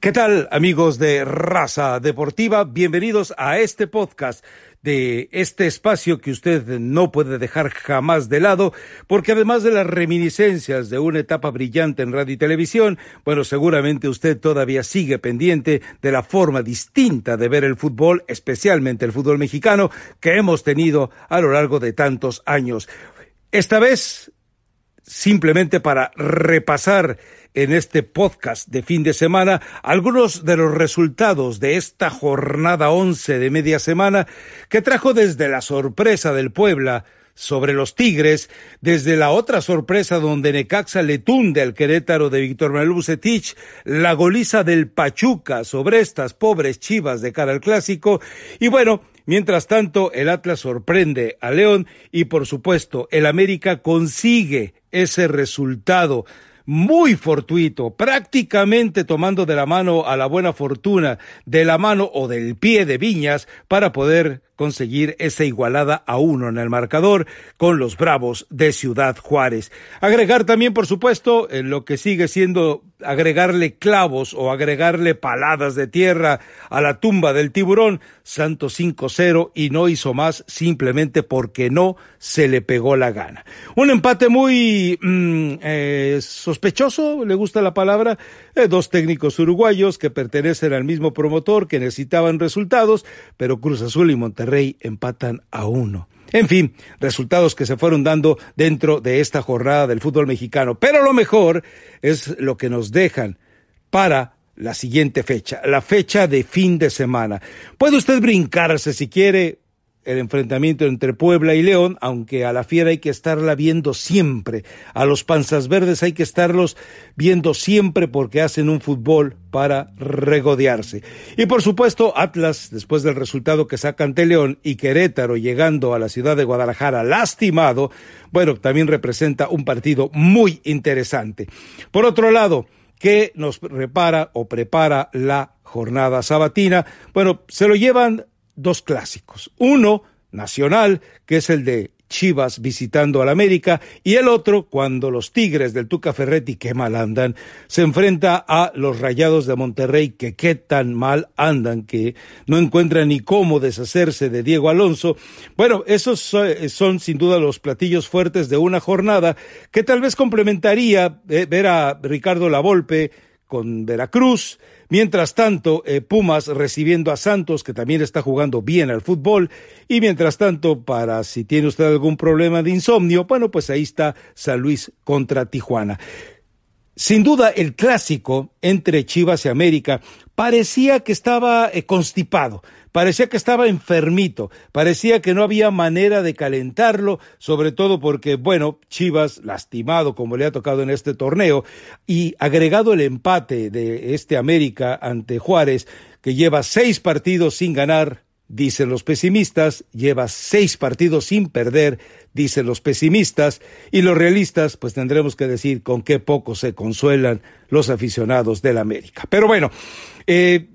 ¿Qué tal amigos de Raza Deportiva? Bienvenidos a este podcast de este espacio que usted no puede dejar jamás de lado, porque además de las reminiscencias de una etapa brillante en radio y televisión, bueno, seguramente usted todavía sigue pendiente de la forma distinta de ver el fútbol, especialmente el fútbol mexicano, que hemos tenido a lo largo de tantos años. Esta vez, simplemente para repasar en este podcast de fin de semana algunos de los resultados de esta jornada once de media semana que trajo desde la sorpresa del Puebla sobre los Tigres, desde la otra sorpresa donde Necaxa le tunde al Querétaro de Víctor Manuel Bucetich, la goliza del Pachuca sobre estas pobres chivas de cara al clásico, y bueno, Mientras tanto, el Atlas sorprende a León y por supuesto el América consigue ese resultado muy fortuito, prácticamente tomando de la mano a la buena fortuna, de la mano o del pie de Viñas para poder conseguir esa igualada a uno en el marcador con los Bravos de Ciudad Juárez. Agregar también, por supuesto, en lo que sigue siendo agregarle clavos o agregarle paladas de tierra a la tumba del tiburón, Santos 5-0 y no hizo más simplemente porque no se le pegó la gana. Un empate muy mm, eh, sospechoso, le gusta la palabra, eh, dos técnicos uruguayos que pertenecen al mismo promotor que necesitaban resultados, pero Cruz Azul y Monterrey Rey empatan a uno. En fin, resultados que se fueron dando dentro de esta jornada del fútbol mexicano. Pero lo mejor es lo que nos dejan para la siguiente fecha, la fecha de fin de semana. Puede usted brincarse si quiere el enfrentamiento entre Puebla y León, aunque a la fiera hay que estarla viendo siempre, a los panzas verdes hay que estarlos viendo siempre porque hacen un fútbol para regodearse. Y por supuesto, Atlas, después del resultado que saca ante León y Querétaro llegando a la ciudad de Guadalajara lastimado, bueno, también representa un partido muy interesante. Por otro lado, ¿qué nos repara o prepara la jornada sabatina? Bueno, se lo llevan dos clásicos. Uno, nacional, que es el de Chivas visitando al América, y el otro, cuando los Tigres del Tuca Ferretti, que mal andan, se enfrenta a los Rayados de Monterrey, que qué tan mal andan, que no encuentran ni cómo deshacerse de Diego Alonso. Bueno, esos son sin duda los platillos fuertes de una jornada que tal vez complementaría eh, ver a Ricardo Lavolpe con Veracruz, Mientras tanto, eh, Pumas recibiendo a Santos, que también está jugando bien al fútbol. Y mientras tanto, para si tiene usted algún problema de insomnio, bueno, pues ahí está San Luis contra Tijuana. Sin duda, el clásico entre Chivas y América parecía que estaba eh, constipado parecía que estaba enfermito, parecía que no había manera de calentarlo, sobre todo porque, bueno, Chivas, lastimado como le ha tocado en este torneo, y agregado el empate de este América ante Juárez, que lleva seis partidos sin ganar, dicen los pesimistas, lleva seis partidos sin perder, dicen los pesimistas, y los realistas, pues tendremos que decir con qué poco se consuelan los aficionados del América. Pero bueno, eh,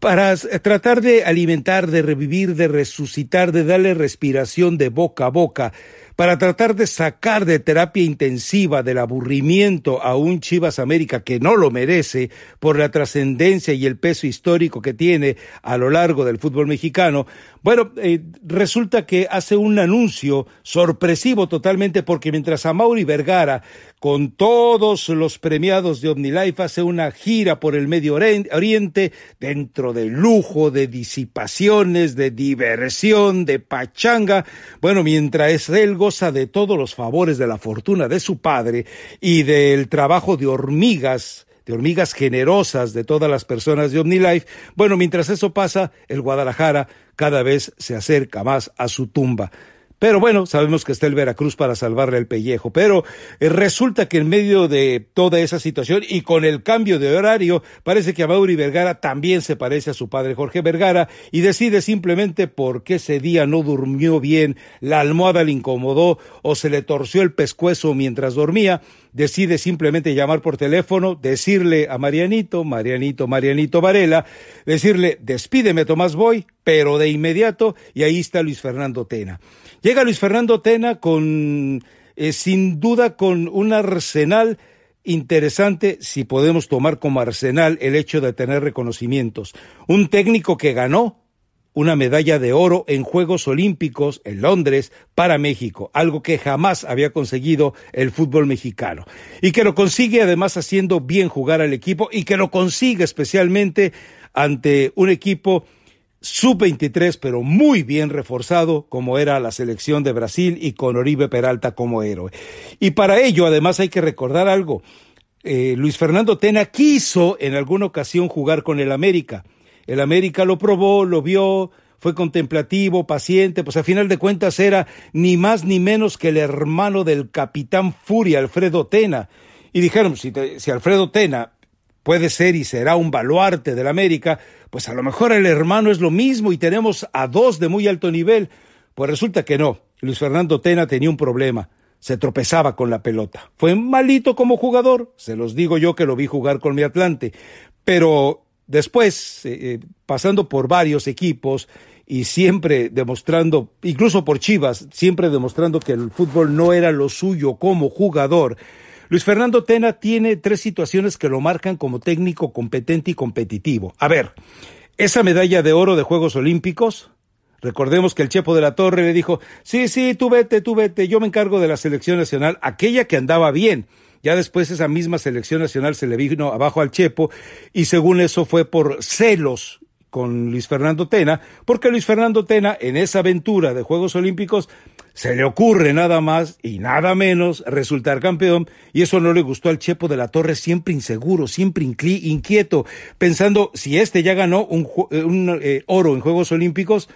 para tratar de alimentar, de revivir, de resucitar, de darle respiración de boca a boca para tratar de sacar de terapia intensiva del aburrimiento a un Chivas América que no lo merece por la trascendencia y el peso histórico que tiene a lo largo del fútbol mexicano, bueno, eh, resulta que hace un anuncio sorpresivo totalmente porque mientras a Mauri Vergara con todos los premiados de OmniLife hace una gira por el Medio Oriente dentro de lujo, de disipaciones, de diversión, de pachanga, bueno, mientras él de todos los favores de la fortuna de su padre y del trabajo de hormigas, de hormigas generosas de todas las personas de OmniLife. Bueno, mientras eso pasa, el Guadalajara cada vez se acerca más a su tumba. Pero bueno, sabemos que está el Veracruz para salvarle el pellejo. Pero eh, resulta que en medio de toda esa situación y con el cambio de horario, parece que a Mauri Vergara también se parece a su padre Jorge Vergara y decide simplemente porque ese día no durmió bien, la almohada le incomodó o se le torció el pescuezo mientras dormía, decide simplemente llamar por teléfono, decirle a Marianito, Marianito, Marianito Varela, decirle, despídeme Tomás Boy, pero de inmediato, y ahí está Luis Fernando Tena. Llega Luis Fernando Tena con, eh, sin duda, con un arsenal interesante si podemos tomar como arsenal el hecho de tener reconocimientos. Un técnico que ganó una medalla de oro en Juegos Olímpicos en Londres para México, algo que jamás había conseguido el fútbol mexicano. Y que lo consigue además haciendo bien jugar al equipo y que lo consigue especialmente ante un equipo sub-23, pero muy bien reforzado, como era la selección de Brasil y con Oribe Peralta como héroe. Y para ello, además, hay que recordar algo. Eh, Luis Fernando Tena quiso en alguna ocasión jugar con el América el América lo probó, lo vio, fue contemplativo, paciente, pues a final de cuentas era ni más ni menos que el hermano del capitán Furia, Alfredo Tena. Y dijeron, si, si Alfredo Tena puede ser y será un baluarte del América, pues a lo mejor el hermano es lo mismo y tenemos a dos de muy alto nivel. Pues resulta que no. Luis Fernando Tena tenía un problema. Se tropezaba con la pelota. Fue malito como jugador, se los digo yo que lo vi jugar con mi Atlante, pero Después, eh, eh, pasando por varios equipos y siempre demostrando, incluso por Chivas, siempre demostrando que el fútbol no era lo suyo como jugador, Luis Fernando Tena tiene tres situaciones que lo marcan como técnico competente y competitivo. A ver, esa medalla de oro de Juegos Olímpicos, recordemos que el Chepo de la Torre le dijo, sí, sí, tú vete, tú vete, yo me encargo de la selección nacional, aquella que andaba bien ya después esa misma selección nacional se le vino abajo al Chepo y según eso fue por celos con Luis Fernando Tena, porque Luis Fernando Tena en esa aventura de Juegos Olímpicos se le ocurre nada más y nada menos resultar campeón y eso no le gustó al Chepo de la Torre, siempre inseguro, siempre inquieto, pensando si este ya ganó un, eh, eh, oro en Juegos Olímpicos,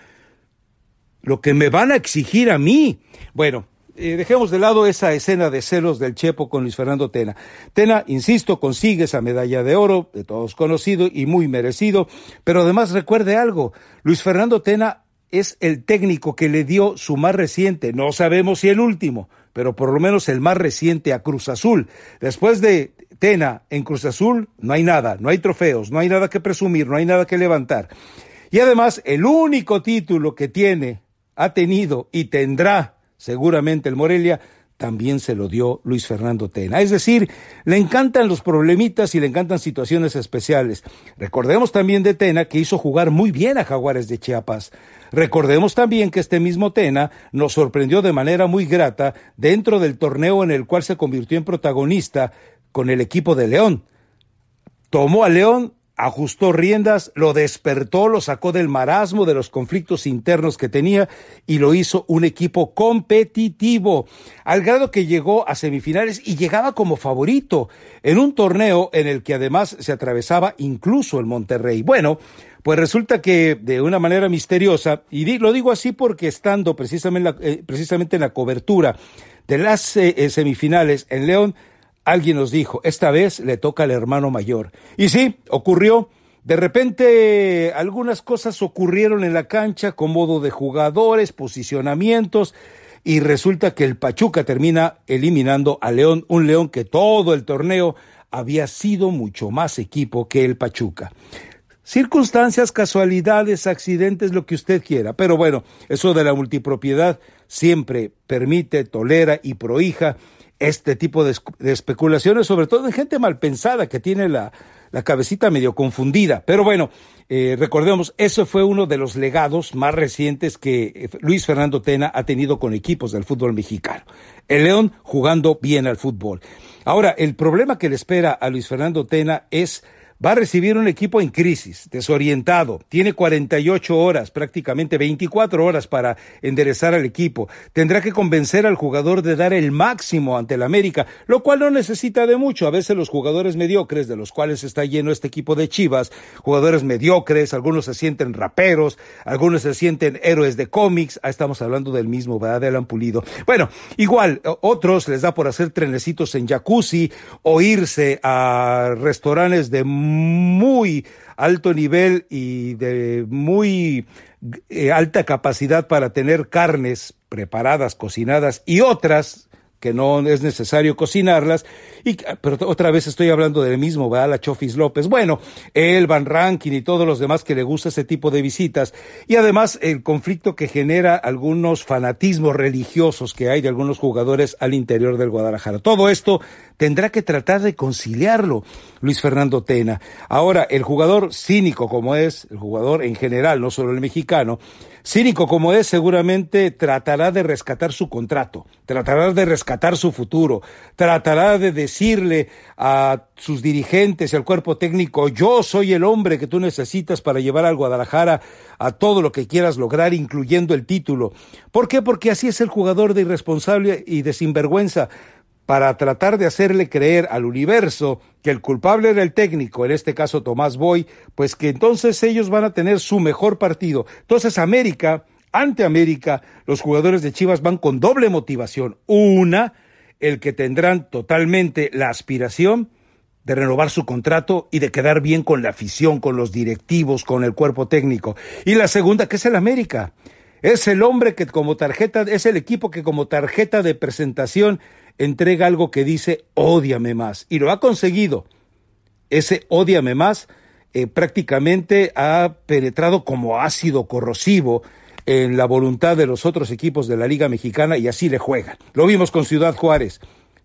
lo que me van a exigir a mí. Bueno, eh, dejemos de lado esa escena de celos del Chepo con Luis Fernando Tena. Tena, insisto, consigue esa medalla de oro, de todos conocido y muy merecido, pero además recuerde algo, Luis Fernando Tena es el técnico que le dio su más reciente, no sabemos si el último, pero por lo menos el más reciente a Cruz Azul. Después de Tena en Cruz Azul, no hay nada, no hay trofeos, no hay nada que presumir, no hay nada que levantar. Y además, el único título que tiene, ha tenido y tendrá seguramente el Morelia, también se lo dio Luis Fernando Tena. Es decir, le encantan los problemitas y le encantan situaciones especiales. Recordemos también de Tena que hizo jugar muy bien a Jaguares de Chiapas. Recordemos también que este mismo Tena nos sorprendió de manera muy grata dentro del torneo en el cual se convirtió en protagonista con el equipo de León. Tomó a León ajustó riendas, lo despertó, lo sacó del marasmo de los conflictos internos que tenía y lo hizo un equipo competitivo, al grado que llegó a semifinales y llegaba como favorito en un torneo en el que además se atravesaba incluso el Monterrey. Bueno, pues resulta que de una manera misteriosa, y lo digo así porque estando precisamente, eh, en la cobertura de las eh, eh, semifinales en León, Alguien nos dijo, esta vez le toca al hermano mayor. Y sí, ocurrió. De repente algunas cosas ocurrieron en la cancha con modo de jugadores, posicionamientos, y resulta que el Pachuca termina eliminando a León, un León que todo el torneo había sido mucho más equipo que el Pachuca. Circunstancias, casualidades, accidentes, lo que usted quiera. Pero bueno, eso de la multipropiedad siempre permite, tolera y prohija este tipo de, especulaciones, sobre todo en gente mal pensada que tiene la, la cabecita medio confundida. Pero bueno, eh, recordemos, eso fue uno de los legados más recientes que eh, Luis Fernando Tena ha tenido con equipos del fútbol mexicano. El León jugando bien al fútbol. Ahora, el problema que le espera a Luis Fernando Tena es va a recibir un equipo en crisis, desorientado, tiene 48 horas, prácticamente 24 horas para enderezar al equipo, tendrá que convencer al jugador de dar el máximo ante el América, lo cual no necesita de mucho, a veces los jugadores mediocres, de los cuales está lleno este equipo de Chivas, jugadores mediocres, algunos se sienten raperos, algunos se sienten héroes de cómics, ah, estamos hablando del mismo, ¿verdad? De Alan Pulido. Bueno, igual, otros les da por hacer trenecitos en jacuzzi o irse a restaurantes de muy alto nivel y de muy eh, alta capacidad para tener carnes preparadas, cocinadas y otras que no es necesario cocinarlas. Y, pero otra vez estoy hablando del mismo, ¿verdad? La Chofis López. Bueno, el Van Rankin y todos los demás que le gusta ese tipo de visitas. Y además el conflicto que genera algunos fanatismos religiosos que hay de algunos jugadores al interior del Guadalajara. Todo esto tendrá que tratar de conciliarlo Luis Fernando Tena. Ahora, el jugador cínico como es, el jugador en general, no solo el mexicano, cínico como es, seguramente tratará de rescatar su contrato, tratará de rescatar su futuro, tratará de decirle a sus dirigentes y al cuerpo técnico, yo soy el hombre que tú necesitas para llevar al Guadalajara a todo lo que quieras lograr, incluyendo el título. ¿Por qué? Porque así es el jugador de irresponsable y de sinvergüenza para tratar de hacerle creer al universo que el culpable era el técnico, en este caso Tomás Boy, pues que entonces ellos van a tener su mejor partido. Entonces América, ante América, los jugadores de Chivas van con doble motivación. Una, el que tendrán totalmente la aspiración de renovar su contrato y de quedar bien con la afición, con los directivos, con el cuerpo técnico. Y la segunda, que es el América. Es el hombre que como tarjeta, es el equipo que como tarjeta de presentación entrega algo que dice ódiame más. Y lo ha conseguido. Ese ódiame más eh, prácticamente ha penetrado como ácido corrosivo en la voluntad de los otros equipos de la Liga Mexicana y así le juegan. Lo vimos con Ciudad Juárez.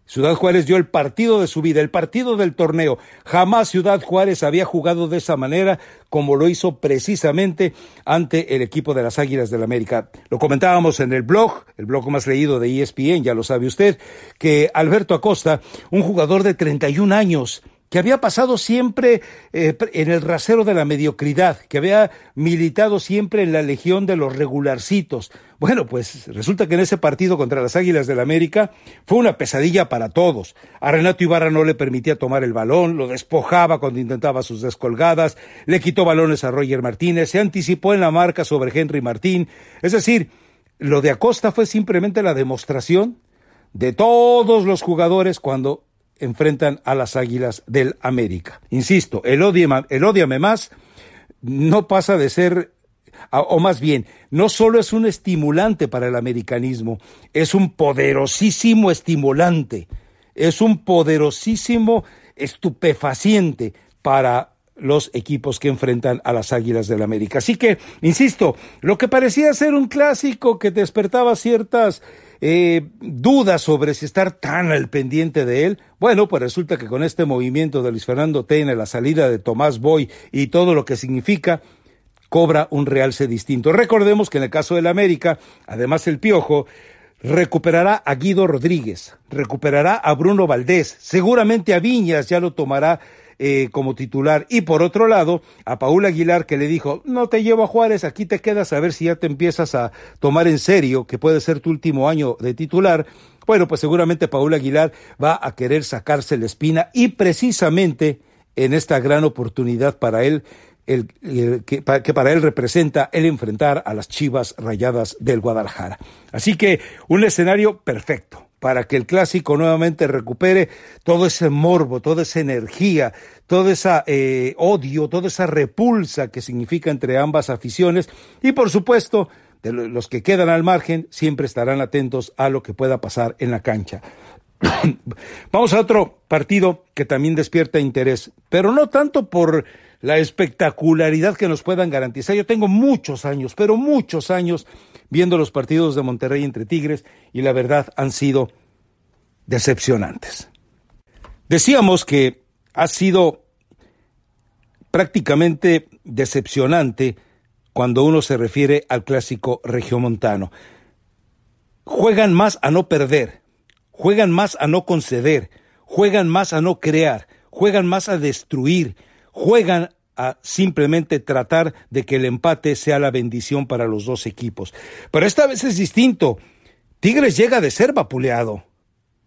Ciudad Juárez dio el partido de su vida, el partido del torneo. Jamás Ciudad Juárez había jugado de esa manera como lo hizo precisamente ante el equipo de las Águilas del la América. Lo comentábamos en el blog, el blog más leído de ESPN, ya lo sabe usted, que Alberto Acosta, un jugador de 31 años, que había pasado siempre eh, en el rasero de la mediocridad, que había militado siempre en la legión de los regularcitos. Bueno, pues resulta que en ese partido contra las Águilas del la América fue una pesadilla para todos. A Renato Ibarra no le permitía tomar el balón, lo despojaba cuando intentaba sus descolgadas, le quitó balones a Roger Martínez, se anticipó en la marca sobre Henry Martín. Es decir, lo de Acosta fue simplemente la demostración de todos los jugadores cuando enfrentan a las Águilas del América. Insisto, el odiame, el más no pasa de ser, o más bien, no solo es un estimulante para el americanismo, es un poderosísimo estimulante, es un poderosísimo estupefaciente para los equipos que enfrentan a las Águilas del América. Así que, insisto, lo que parecía ser un clásico que despertaba ciertas eh, dudas sobre si estar tan al pendiente de él. Bueno, pues resulta que con este movimiento de Luis Fernando Tena, la salida de Tomás Boy y todo lo que significa, cobra un realce distinto. Recordemos que en el caso del América, además el Piojo, recuperará a Guido Rodríguez, recuperará a Bruno Valdés, seguramente a Viñas ya lo tomará eh, como titular. Y por otro lado, a Paul Aguilar que le dijo, no te llevo a Juárez, aquí te quedas a ver si ya te empiezas a tomar en serio que puede ser tu último año de titular. Bueno, pues seguramente Paul Aguilar va a querer sacarse la espina y precisamente en esta gran oportunidad para él, el, que, que, para él representa el enfrentar a las Chivas Rayadas del Guadalajara. Así que un escenario perfecto para que el clásico nuevamente recupere todo ese morbo, toda esa energía, todo ese eh, odio, toda esa repulsa que significa entre ambas aficiones y por supuesto de los que quedan al margen siempre estarán atentos a lo que pueda pasar en la cancha. Vamos a otro partido que también despierta interés, pero no tanto por la espectacularidad que nos puedan garantizar. Yo tengo muchos años, pero muchos años viendo los partidos de Monterrey entre Tigres y la verdad han sido decepcionantes. Decíamos que ha sido prácticamente decepcionante cuando uno se refiere al clásico regiomontano. Juegan más a no perder, juegan más a no conceder, juegan más a no crear, juegan más a destruir, juegan a simplemente tratar de que el empate sea la bendición para los dos equipos. Pero esta vez es distinto. Tigres llega de ser vapuleado.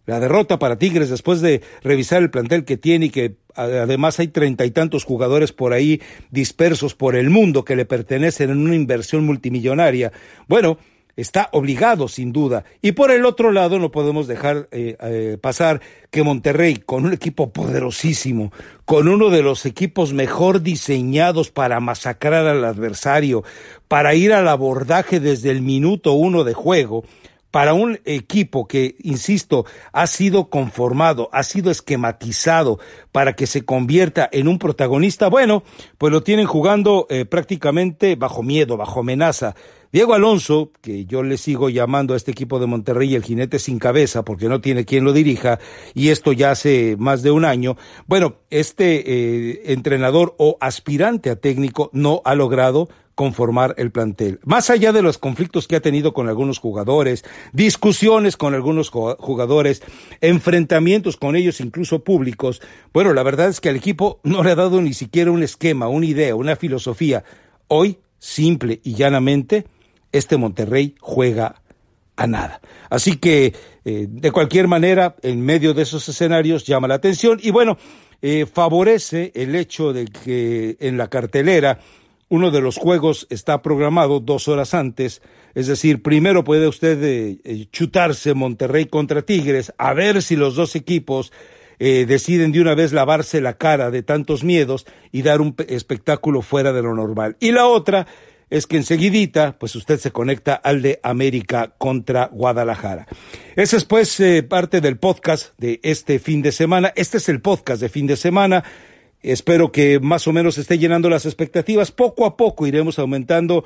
La derrota para Tigres después de revisar el plantel que tiene y que además hay treinta y tantos jugadores por ahí dispersos por el mundo que le pertenecen en una inversión multimillonaria. Bueno, está obligado sin duda. Y por el otro lado no podemos dejar eh, eh, pasar que Monterrey, con un equipo poderosísimo, con uno de los equipos mejor diseñados para masacrar al adversario, para ir al abordaje desde el minuto uno de juego, para un equipo que, insisto, ha sido conformado, ha sido esquematizado para que se convierta en un protagonista, bueno, pues lo tienen jugando eh, prácticamente bajo miedo, bajo amenaza. Diego Alonso, que yo le sigo llamando a este equipo de Monterrey el jinete sin cabeza porque no tiene quien lo dirija, y esto ya hace más de un año, bueno, este eh, entrenador o aspirante a técnico no ha logrado conformar el plantel. Más allá de los conflictos que ha tenido con algunos jugadores, discusiones con algunos jugadores, enfrentamientos con ellos incluso públicos, bueno, la verdad es que al equipo no le ha dado ni siquiera un esquema, una idea, una filosofía. Hoy, simple y llanamente, este Monterrey juega a nada. Así que, eh, de cualquier manera, en medio de esos escenarios llama la atención y bueno, eh, favorece el hecho de que en la cartelera uno de los juegos está programado dos horas antes, es decir, primero puede usted eh, eh, chutarse Monterrey contra Tigres, a ver si los dos equipos eh, deciden de una vez lavarse la cara de tantos miedos y dar un espectáculo fuera de lo normal. Y la otra es que enseguidita, pues usted se conecta al de América contra Guadalajara. Ese es pues parte del podcast de este fin de semana. Este es el podcast de fin de semana. Espero que más o menos esté llenando las expectativas. Poco a poco iremos aumentando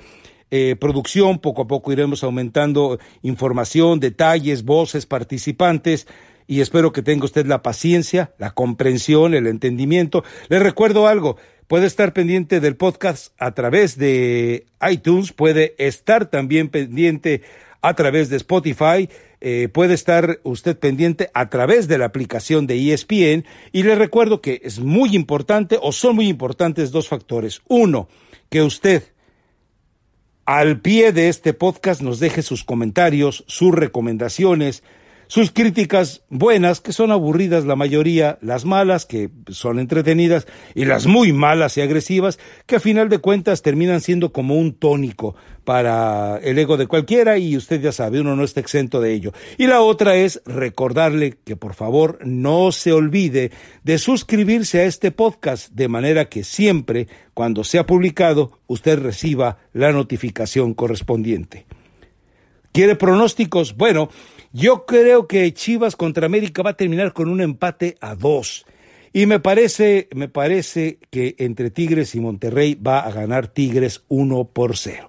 eh, producción, poco a poco iremos aumentando información, detalles, voces, participantes y espero que tenga usted la paciencia, la comprensión, el entendimiento. Le recuerdo algo, puede estar pendiente del podcast a través de iTunes, puede estar también pendiente a través de Spotify eh, puede estar usted pendiente a través de la aplicación de ESPN y le recuerdo que es muy importante o son muy importantes dos factores. Uno, que usted al pie de este podcast nos deje sus comentarios, sus recomendaciones, sus críticas buenas, que son aburridas la mayoría, las malas, que son entretenidas, y las muy malas y agresivas, que a final de cuentas terminan siendo como un tónico para el ego de cualquiera, y usted ya sabe, uno no está exento de ello. Y la otra es recordarle que por favor no se olvide de suscribirse a este podcast, de manera que siempre, cuando sea publicado, usted reciba la notificación correspondiente. ¿Quiere pronósticos? Bueno, yo creo que Chivas contra América va a terminar con un empate a dos. Y me parece, me parece que entre Tigres y Monterrey va a ganar Tigres uno por cero.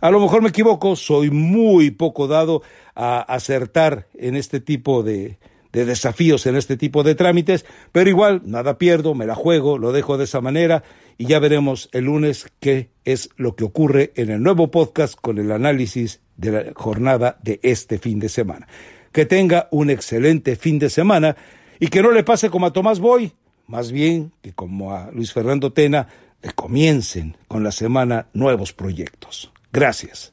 A lo mejor me equivoco, soy muy poco dado a acertar en este tipo de, de desafíos, en este tipo de trámites, pero igual nada pierdo, me la juego, lo dejo de esa manera y ya veremos el lunes qué es lo que ocurre en el nuevo podcast con el análisis de la jornada de este fin de semana. Que tenga un excelente fin de semana y que no le pase como a Tomás Boy, más bien que como a Luis Fernando Tena, le comiencen con la semana nuevos proyectos. Gracias.